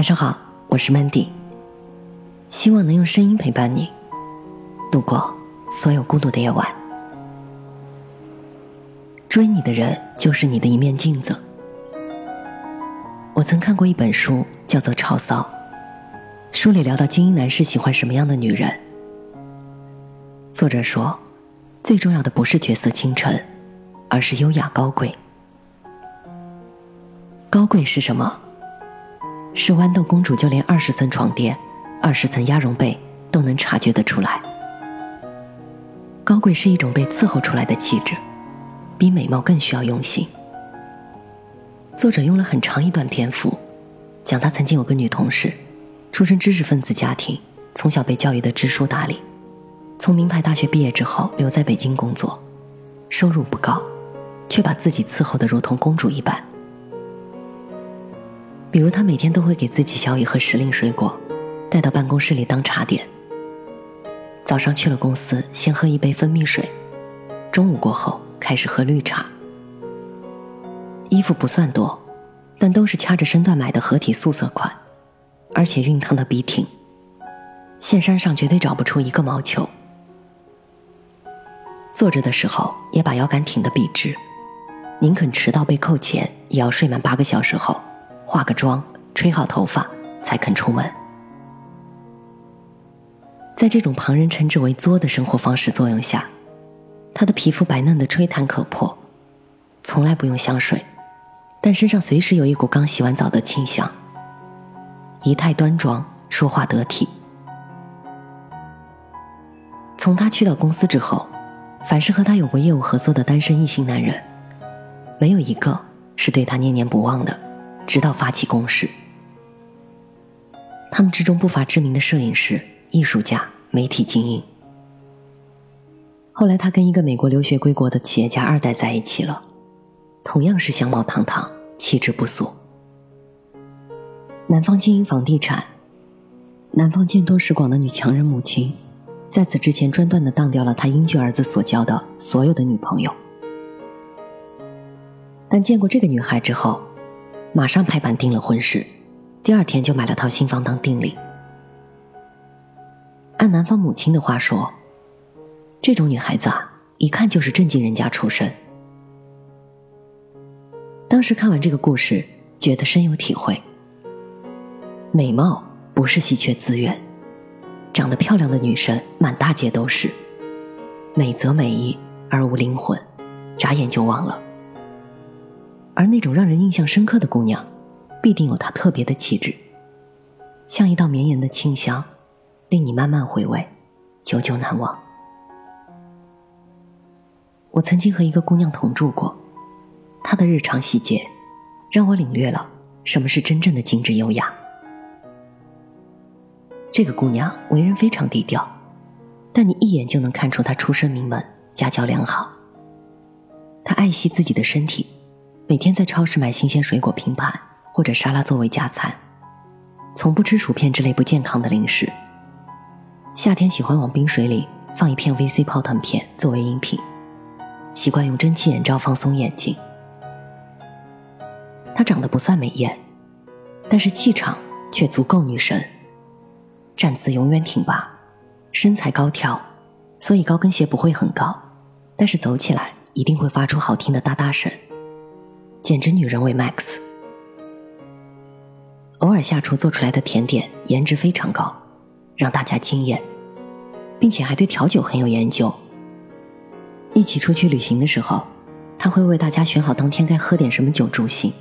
晚上好，我是 Mandy，希望能用声音陪伴你度过所有孤独的夜晚。追你的人就是你的一面镜子。我曾看过一本书，叫做《潮骚》，书里聊到精英男士喜欢什么样的女人。作者说，最重要的不是绝色倾城，而是优雅高贵。高贵是什么？是豌豆公主就连二十层床垫、二十层鸭绒被都能察觉得出来。高贵是一种被伺候出来的气质，比美貌更需要用心。作者用了很长一段篇幅，讲他曾经有个女同事，出身知识分子家庭，从小被教育的知书达理，从名牌大学毕业之后留在北京工作，收入不高，却把自己伺候的如同公主一般。比如，他每天都会给自己小雨和时令水果，带到办公室里当茶点。早上去了公司，先喝一杯蜂蜜水，中午过后开始喝绿茶。衣服不算多，但都是掐着身段买的合体素色款，而且熨烫的笔挺，线衫上绝对找不出一个毛球。坐着的时候也把腰杆挺得笔直，宁肯迟到被扣钱，也要睡满八个小时后。化个妆，吹好头发，才肯出门。在这种旁人称之为“作”的生活方式作用下，她的皮肤白嫩的吹弹可破，从来不用香水，但身上随时有一股刚洗完澡的清香。仪态端庄，说话得体。从她去到公司之后，凡是和她有过业务合作的单身异性男人，没有一个是对她念念不忘的。直到发起攻势，他们之中不乏知名的摄影师、艺术家、媒体精英。后来，他跟一个美国留学归国的企业家二代在一起了，同样是相貌堂堂、气质不俗。男方经营房地产，男方见多识广的女强人母亲，在此之前专断的当掉了他英俊儿子所交的所有的女朋友，但见过这个女孩之后。马上拍板定了婚事，第二天就买了套新房当定礼。按男方母亲的话说，这种女孩子啊，一看就是正经人家出身。当时看完这个故事，觉得深有体会。美貌不是稀缺资源，长得漂亮的女生满大街都是，美则美意而无灵魂，眨眼就忘了。而那种让人印象深刻的姑娘，必定有她特别的气质，像一道绵延的清香，令你慢慢回味，久久难忘。我曾经和一个姑娘同住过，她的日常细节，让我领略了什么是真正的精致优雅。这个姑娘为人非常低调，但你一眼就能看出她出身名门，家教良好。她爱惜自己的身体。每天在超市买新鲜水果拼盘或者沙拉作为加餐，从不吃薯片之类不健康的零食。夏天喜欢往冰水里放一片 VC 泡腾片作为饮品，习惯用蒸汽眼罩放松眼睛。她长得不算美艳，但是气场却足够女神。站姿永远挺拔，身材高挑，所以高跟鞋不会很高，但是走起来一定会发出好听的哒哒声。简直女人味 max，偶尔下厨做出来的甜点颜值非常高，让大家惊艳，并且还对调酒很有研究。一起出去旅行的时候，他会为大家选好当天该喝点什么酒助兴。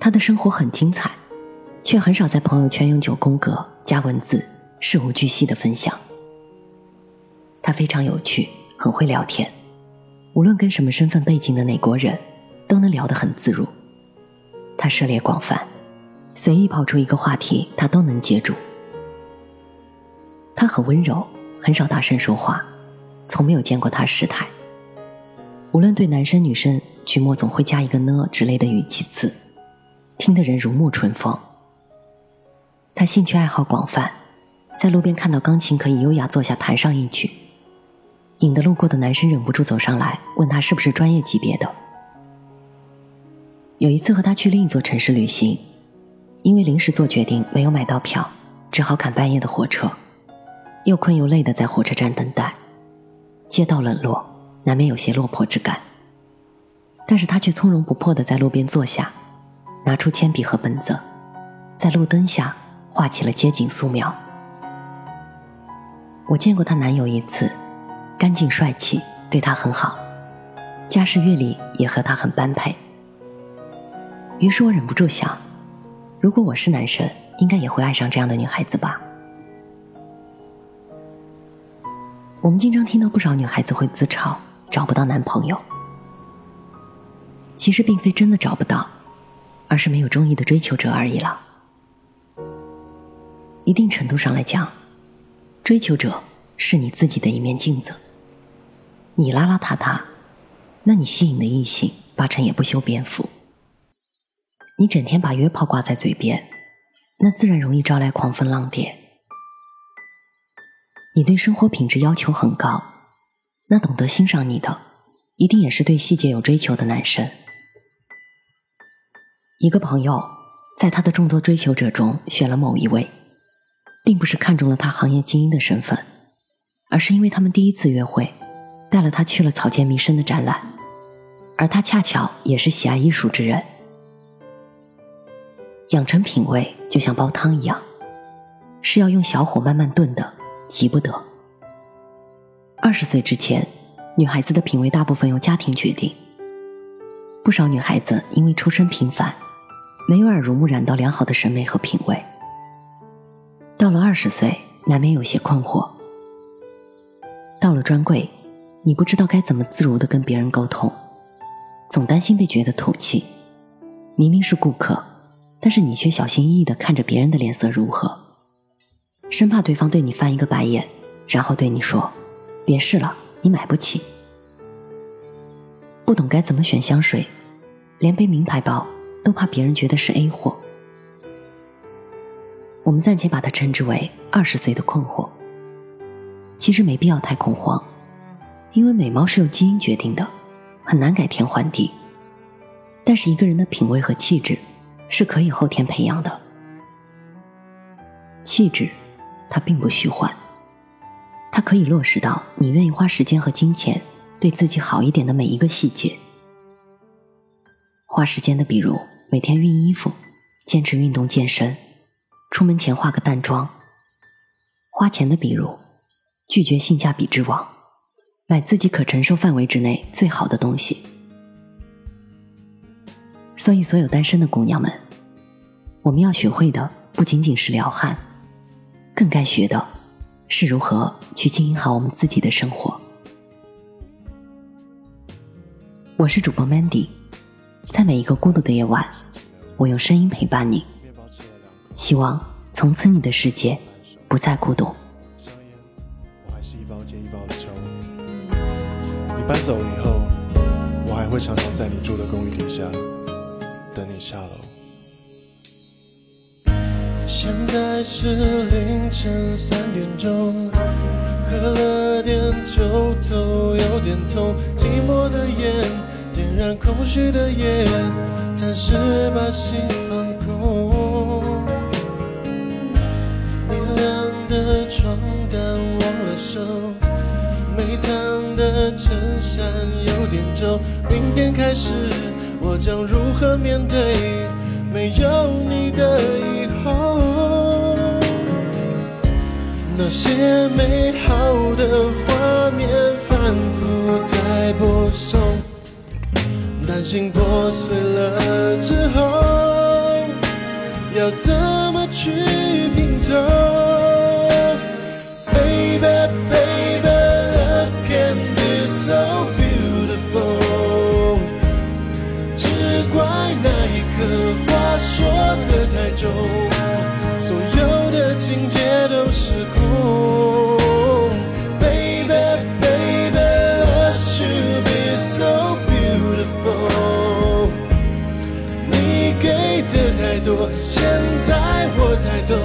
他的生活很精彩，却很少在朋友圈用九宫格加文字，事无巨细的分享。他非常有趣，很会聊天。无论跟什么身份背景的哪国人，都能聊得很自如。他涉猎广泛，随意抛出一个话题，他都能接住。他很温柔，很少大声说话，从没有见过他失态。无论对男生女生，句末总会加一个呢之类的语气词，听得人如沐春风。他兴趣爱好广泛，在路边看到钢琴，可以优雅坐下弹上一曲。引得路过的男生忍不住走上来，问他是不是专业级别的。有一次和他去另一座城市旅行，因为临时做决定没有买到票，只好赶半夜的火车，又困又累的在火车站等待。街道冷落，难免有些落魄之感。但是他却从容不迫的在路边坐下，拿出铅笔和本子，在路灯下画起了街景素描。我见过她男友一次，干净帅气，对她很好，家世阅历也和她很般配。于是我忍不住想，如果我是男生，应该也会爱上这样的女孩子吧。我们经常听到不少女孩子会自嘲找不到男朋友，其实并非真的找不到，而是没有中意的追求者而已了。一定程度上来讲。追求者是你自己的一面镜子。你邋邋遢遢，那你吸引的异性八成也不修边幅。你整天把约炮挂在嘴边，那自然容易招来狂风浪蝶。你对生活品质要求很高，那懂得欣赏你的，一定也是对细节有追求的男生。一个朋友在他的众多追求者中选了某一位。并不是看中了他行业精英的身份，而是因为他们第一次约会，带了他去了草间弥生的展览，而他恰巧也是喜爱艺术之人。养成品味就像煲汤一样，是要用小火慢慢炖的，急不得。二十岁之前，女孩子的品味大部分由家庭决定。不少女孩子因为出身平凡，没有耳濡目染到良好的审美和品味。到了二十岁，难免有些困惑。到了专柜，你不知道该怎么自如的跟别人沟通，总担心被觉得土气。明明是顾客，但是你却小心翼翼的看着别人的脸色如何，生怕对方对你翻一个白眼，然后对你说：“别试了，你买不起。”不懂该怎么选香水，连背名牌包都怕别人觉得是 A 货。我们暂且把它称之为二十岁的困惑。其实没必要太恐慌，因为美貌是由基因决定的，很难改天换地。但是一个人的品味和气质是可以后天培养的。气质，它并不虚幻，它可以落实到你愿意花时间和金钱对自己好一点的每一个细节。花时间的，比如每天熨衣服，坚持运动健身。出门前化个淡妆，花钱的比如拒绝性价比之王，买自己可承受范围之内最好的东西。所以，所有单身的姑娘们，我们要学会的不仅仅是撩汉，更该学的是如何去经营好我们自己的生活。我是主播 Mandy，在每一个孤独的夜晚，我用声音陪伴你。希望从此你的世界不再孤独。一包接一包的抽。你搬走以后，我还会常常在你住的公寓底下等你下楼。现在是凌晨三点钟，喝了点酒头有点痛，寂寞的烟点燃空虚的夜，暂时把心有点皱。明天开始，我将如何面对没有你的以后？那些美好的画面反复在播送，担心破碎了之后要怎么去拼凑 baby baby i can t be so？所有的情节都失控。Baby, baby, love should be so beautiful。你给的太多，现在我才懂，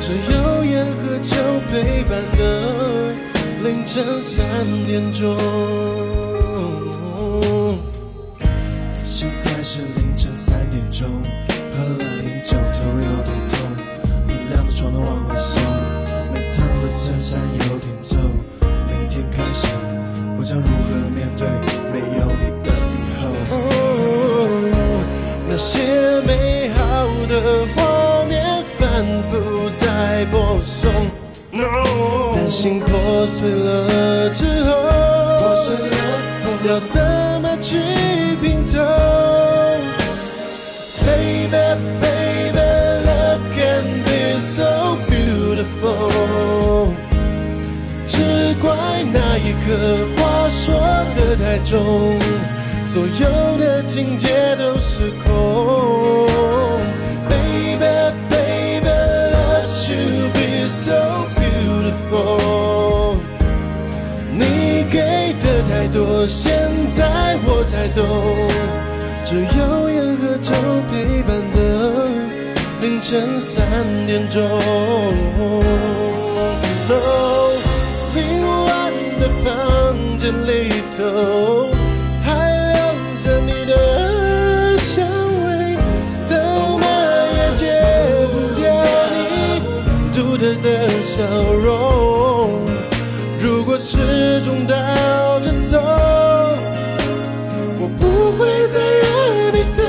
只有烟和酒陪伴的凌晨三点钟。现在是凌晨三点钟。喝了点酒头有点痛，明亮的床单往后送，没烫的衬衫有点皱。明天开始，我将如何面对没有你的以后？哦那些美好的画面反复在播送。担心破碎了之后，破碎了后要怎那一刻话说的太重，所有的情节都失控。Baby, baby, love should be so beautiful。你给的太多，现在我才懂，只有烟和酒陪伴的凌晨三点钟。还留着你的香味，怎么也戒不掉你独特的笑容。如果时钟倒着走，我不会再让你走。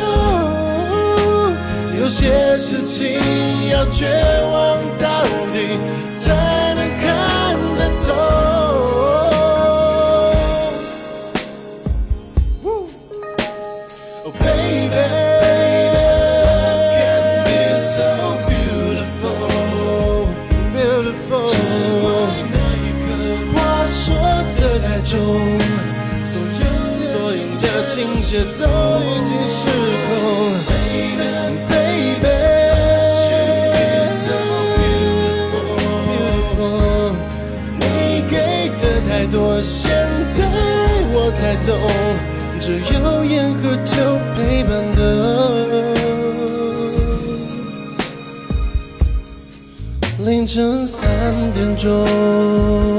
有些事情要绝望到底，才的情节都已经失控。Baby, baby, 你给的太多，现在我才懂，只有烟和酒陪伴的凌晨三点钟。